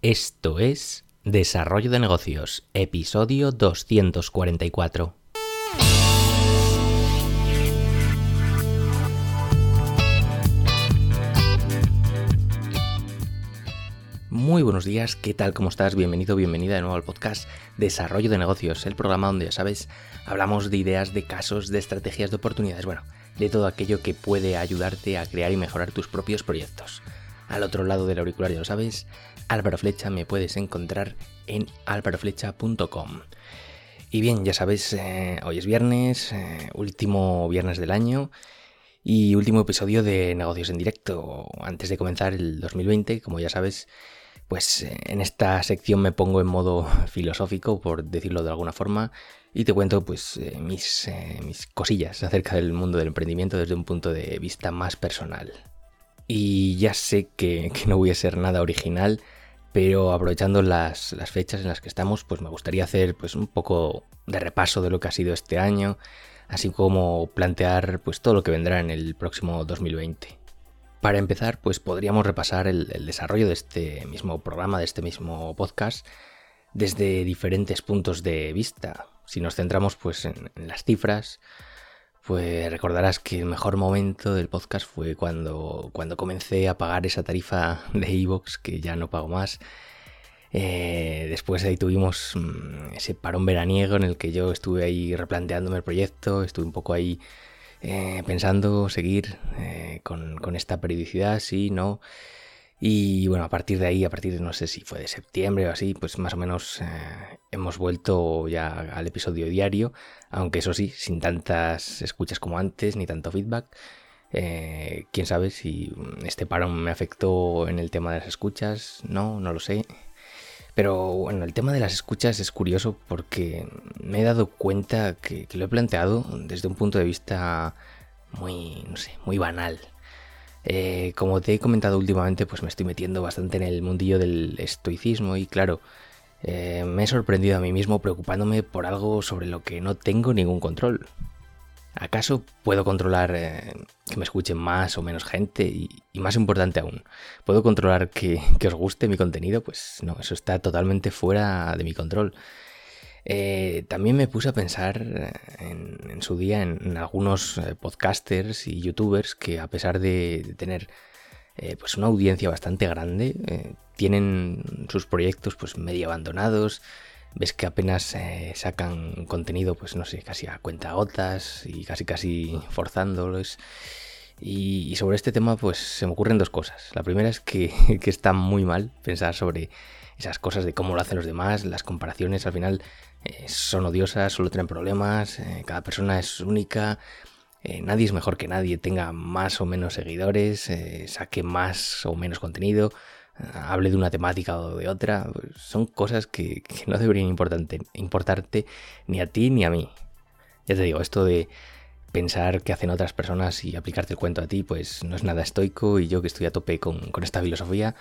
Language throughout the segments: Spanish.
Esto es Desarrollo de Negocios, episodio 244. Muy buenos días, ¿qué tal? ¿Cómo estás? Bienvenido, bienvenida de nuevo al podcast Desarrollo de Negocios, el programa donde ya sabes, hablamos de ideas, de casos, de estrategias, de oportunidades, bueno, de todo aquello que puede ayudarte a crear y mejorar tus propios proyectos. Al otro lado del auricular, ya lo sabes, Álvaro Flecha me puedes encontrar en álvaroflecha.com. Y bien, ya sabes, eh, hoy es viernes, eh, último viernes del año y último episodio de Negocios en Directo. Antes de comenzar el 2020, como ya sabes, pues eh, en esta sección me pongo en modo filosófico, por decirlo de alguna forma, y te cuento pues mis, mis cosillas acerca del mundo del emprendimiento desde un punto de vista más personal. Y ya sé que no voy a ser nada original, pero aprovechando las, fechas en las que estamos, pues me gustaría hacer pues un poco de repaso de lo que ha sido este año, así como plantear pues todo lo que vendrá en el próximo 2020. Para empezar, pues podríamos repasar el, desarrollo de este mismo programa, de este mismo podcast, desde diferentes puntos de vista. Si nos centramos pues en las cifras, pues recordarás que el mejor momento del podcast fue cuando, cuando comencé a pagar esa tarifa de Evox que ya no pago más. Eh, después ahí tuvimos mm, ese parón veraniego en el que yo estuve ahí replanteándome el proyecto, estuve un poco ahí eh, pensando seguir eh, con, con, esta periodicidad, sí, no. Y bueno, a partir de ahí, a partir de no sé si fue de septiembre o así, pues más o menos eh, hemos vuelto ya al episodio diario, aunque eso sí, sin tantas escuchas como antes, ni tanto feedback. Eh, quién sabe si este parón me afectó en el tema de las escuchas, no, no lo sé. Pero bueno, el tema de las escuchas es curioso porque me he dado cuenta que, que lo he planteado desde un punto de vista muy, no sé, muy banal. Eh, como te he comentado últimamente, pues me estoy metiendo bastante en el mundillo del estoicismo y claro, eh, me he sorprendido a mí mismo preocupándome por algo sobre lo que no tengo ningún control. ¿Acaso puedo controlar eh, que me escuchen más o menos gente? Y, más importante aún, ¿puedo controlar que, que, os guste mi contenido? Pues no, eso está totalmente fuera de mi control. Eh, también me puse a pensar eh, en, su día en, algunos eh, podcasters y youtubers que a pesar de, tener pues una audiencia bastante grande, tienen sus proyectos pues medio abandonados, ves que apenas sacan contenido pues no sé, casi a cuenta gotas y casi casi forzándolos. Y, sobre este tema pues se me ocurren dos cosas. La primera es que, que está muy mal pensar sobre esas cosas de cómo lo hacen los demás, las comparaciones al final eh, son odiosas, solo traen problemas, eh, cada persona es única, eh, nadie es mejor que nadie, tenga más o menos seguidores, saque más o menos contenido, hable de una temática o de otra, son cosas que, no deberían importarte ni a ti ni a mí. Ya te digo, esto de pensar que hacen otras personas y aplicarte el cuento a ti, pues no es nada estoico y yo que estoy a tope con esta filosofía,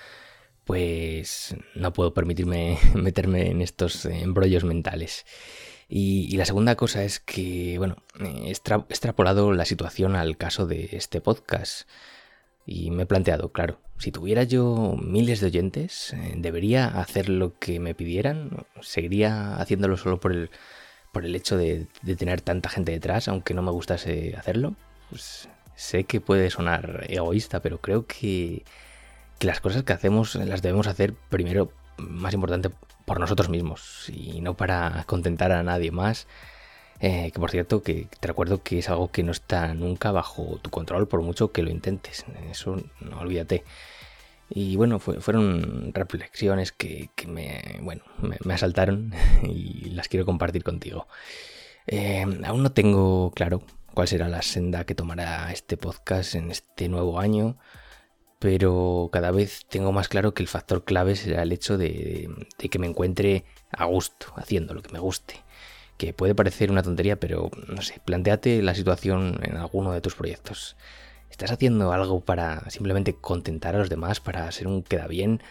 pues no puedo permitirme meterme en estos embrollos mentales. Y, la segunda cosa es que, bueno, he extrapolado la situación al caso de este podcast. Y me he planteado, claro, si tuviera yo miles de oyentes, eh, ¿debería hacer lo que me pidieran? ¿Seguiría haciéndolo solo por el, por el hecho de, tener tanta gente detrás, aunque no me gustase hacerlo? Pues sé que puede sonar egoísta, pero creo que que las cosas que hacemos las debemos hacer primero, más importante, por nosotros mismos y no para contentar a nadie más. Eh, que por cierto, que te recuerdo que es algo que no está nunca bajo tu control por mucho que lo intentes. Eso no olvídate. Y bueno, fueron reflexiones que, me, bueno, me, asaltaron y las quiero compartir contigo. Eh, aún no tengo claro cuál será la senda que tomará este podcast en este nuevo año pero cada vez tengo más claro que el factor clave será el hecho de, que me encuentre a gusto haciendo lo que me guste. Que puede parecer una tontería, pero no sé, planteate la situación en alguno de tus proyectos. ¿Estás haciendo algo para simplemente contentar a los demás, para ser un queda bien,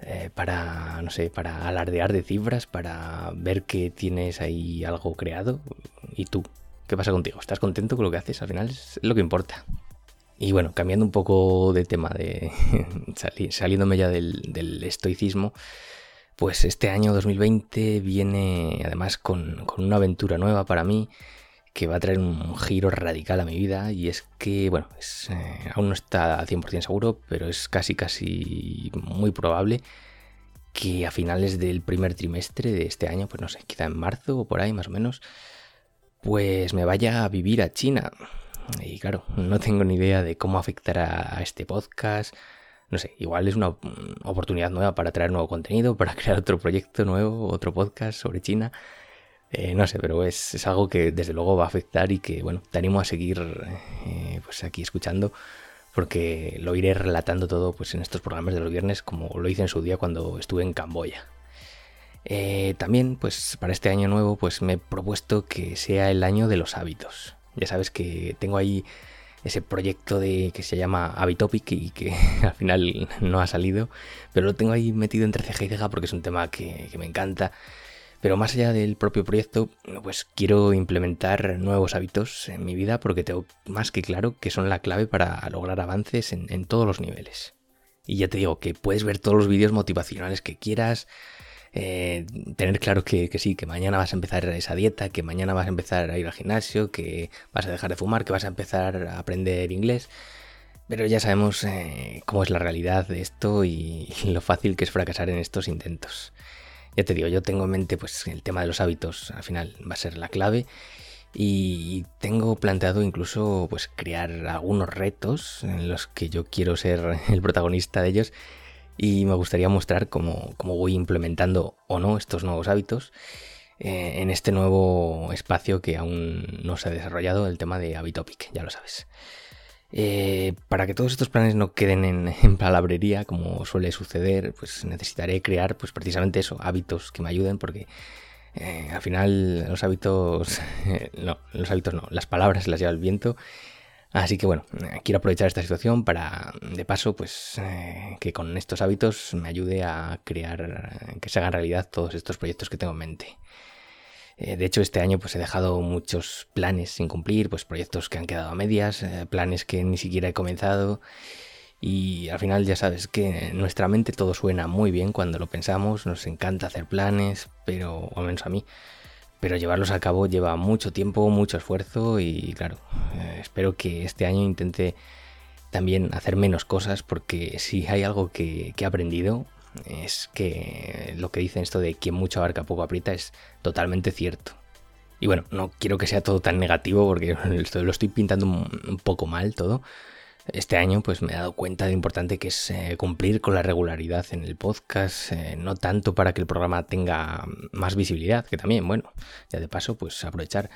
eh, para, no sé, para alardear de cifras, para ver que tienes ahí algo creado? ¿Y tú? ¿Qué pasa contigo? ¿Estás contento con lo que haces? Al final es lo que importa. Y bueno, cambiando un poco de tema, saliéndome ya del, estoicismo, pues este año 2020 viene además con, una aventura nueva para mí que va a traer un giro radical a mi vida y es que, bueno, eh, aún no está al 100% seguro, pero es casi casi muy probable que a finales del primer trimestre de este año, pues no sé, quizá en marzo o por ahí más o menos, pues me vaya a vivir a China. Y claro, no tengo ni idea de cómo afectará a este podcast. No sé, igual es una oportunidad nueva para traer nuevo contenido, para crear otro proyecto nuevo, otro podcast sobre China. Eh, no sé, pero es, algo que desde luego va a afectar y que, bueno, te animo a seguir eh, pues aquí escuchando porque lo iré relatando todo pues en estos programas de los viernes como lo hice en su día cuando estuve en Camboya. Eh, también, pues para este año nuevo, pues me he propuesto que sea el año de los hábitos. Ya sabes que tengo ahí ese proyecto de que se llama Habitopic y que al final no ha salido, pero lo tengo ahí metido entre ceja y ceja porque es un tema que, me encanta. Pero más allá del propio proyecto, pues quiero implementar nuevos hábitos en mi vida porque tengo más que claro que son la clave para lograr avances en, en todos los niveles. Y ya te digo que puedes ver todos los vídeos motivacionales que quieras, eh, tener claro que, sí, que mañana vas a empezar esa dieta, que mañana vas a empezar a ir al gimnasio, que vas a dejar de fumar, que vas a empezar a aprender inglés. Pero ya sabemos eh, cómo es la realidad de esto y, lo fácil que es fracasar en estos intentos. Ya te digo, yo tengo en mente pues el tema de los hábitos, al final va a ser la clave. Y tengo planteado incluso pues crear algunos retos en los que yo quiero ser el protagonista de ellos y me gustaría mostrar cómo, voy implementando o no estos nuevos hábitos eh, en este nuevo espacio que aún no se ha desarrollado, el tema de Habitopic, ya lo sabes. Eh, para que todos estos planes no queden en, palabrería, como suele suceder, pues necesitaré crear pues precisamente eso, hábitos que me ayuden, porque eh, al final los hábitos, no, los hábitos no, las palabras las lleva el viento Así que bueno, quiero aprovechar esta situación para, de paso, pues eh, que con estos hábitos me ayude a crear, que se hagan realidad todos estos proyectos que tengo en mente. Eh, de hecho, este año pues he dejado muchos planes sin cumplir, pues proyectos que han quedado a medias, eh, planes que ni siquiera he comenzado. Y al final ya sabes que nuestra mente todo suena muy bien cuando lo pensamos, nos encanta hacer planes, pero al menos a mí pero llevarlos a cabo lleva mucho tiempo, mucho esfuerzo y claro, eh, espero que este año intente también hacer menos cosas porque si hay algo que, he aprendido es que lo que dicen esto de quien mucho abarca poco aprieta es totalmente cierto. Y bueno, no quiero que sea todo tan negativo porque lo estoy pintando un poco mal todo, este año pues me he dado cuenta de lo importante que es eh, cumplir con la regularidad en el podcast, eh, no tanto para que el programa tenga más visibilidad, que también, bueno, ya de paso pues aprovechar,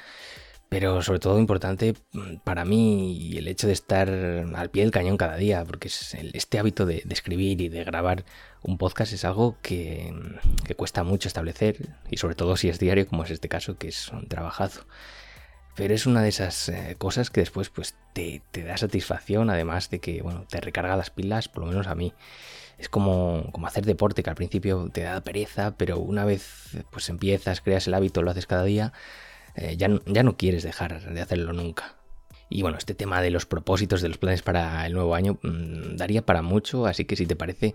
pero sobre todo importante mm, para mí el hecho de estar al pie del cañón cada día, porque es este hábito de, escribir y de grabar un podcast es algo que, que cuesta mucho establecer y sobre todo si es diario como es este caso que es un trabajazo. Pero es una de esas eh, cosas que después pues te, da satisfacción, además de que bueno, te recarga las pilas, por lo menos a mí. Es como, como hacer deporte, que al principio te da pereza, pero una vez pues empiezas, creas el hábito, lo haces cada día, eh, ya, ya no quieres dejar de hacerlo nunca. Y bueno, este tema de los propósitos, de los planes para el nuevo año, mm, daría para mucho, así que si te parece,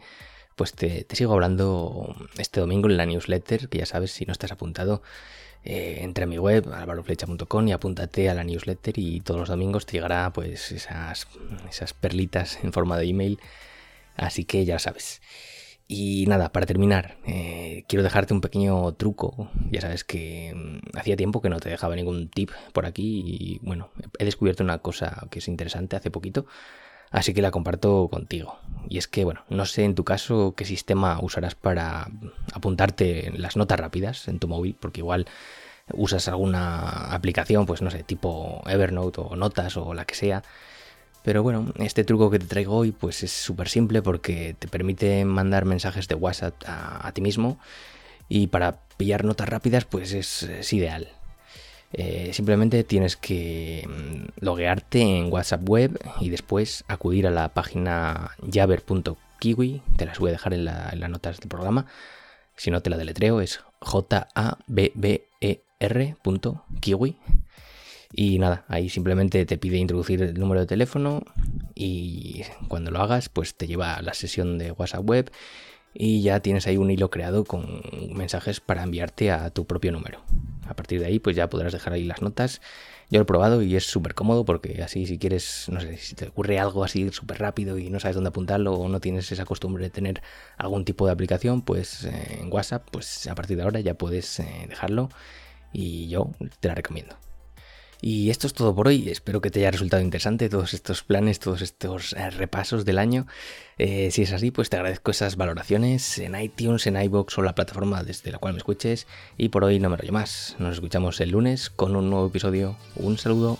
pues te, te, sigo hablando este domingo en la newsletter, que ya sabes, si no estás apuntado, eh, entra a mi web, alvaroflecha.com y apúntate a la newsletter y todos los domingos te llegará pues esas, esas perlitas en forma de email. Así que ya sabes. Y nada, para terminar, eh, quiero dejarte un pequeño truco. Ya sabes que mm, hacía tiempo que no te dejaba ningún tip por aquí y bueno, he descubierto una cosa que es interesante hace poquito, así que la comparto contigo. Y es que, bueno, no sé en tu caso qué sistema usarás para apuntarte las notas rápidas en tu móvil, porque igual usas alguna aplicación, pues no sé, tipo Evernote o Notas o la que sea. Pero bueno, este truco que te traigo hoy pues es súper simple porque te permite mandar mensajes de WhatsApp a, ti mismo y para pillar notas rápidas pues es ideal. Eh, simplemente tienes que mm, loguearte en WhatsApp web y después acudir a la página jaber.kiwi. Te las voy a dejar en, las notas del programa. Si no te la deletreo, es j a b b e r.kiwi. Y nada, ahí simplemente te pide introducir el número de teléfono y cuando lo hagas, pues te lleva a la sesión de WhatsApp web y ya tienes ahí un hilo creado con mensajes para enviarte a tu propio número. A partir de ahí, pues ya podrás dejar ahí las notas. Yo lo he probado y es súper cómodo porque así si quieres, no sé, si te ocurre algo así súper rápido y no sabes dónde apuntarlo o no tienes esa costumbre de tener algún tipo de aplicación, pues eh, en WhatsApp, pues a partir de ahora ya puedes eh, dejarlo y yo te la recomiendo. Y esto es todo por hoy. Espero que te haya resultado interesante todos estos planes, todos estos eh, repasos del año. Eh, si es así, pues te agradezco esas valoraciones en iTunes, en iBox o la plataforma desde la cual me escuches. Y por hoy no me rollo más. Nos escuchamos el lunes con un nuevo episodio. Un saludo.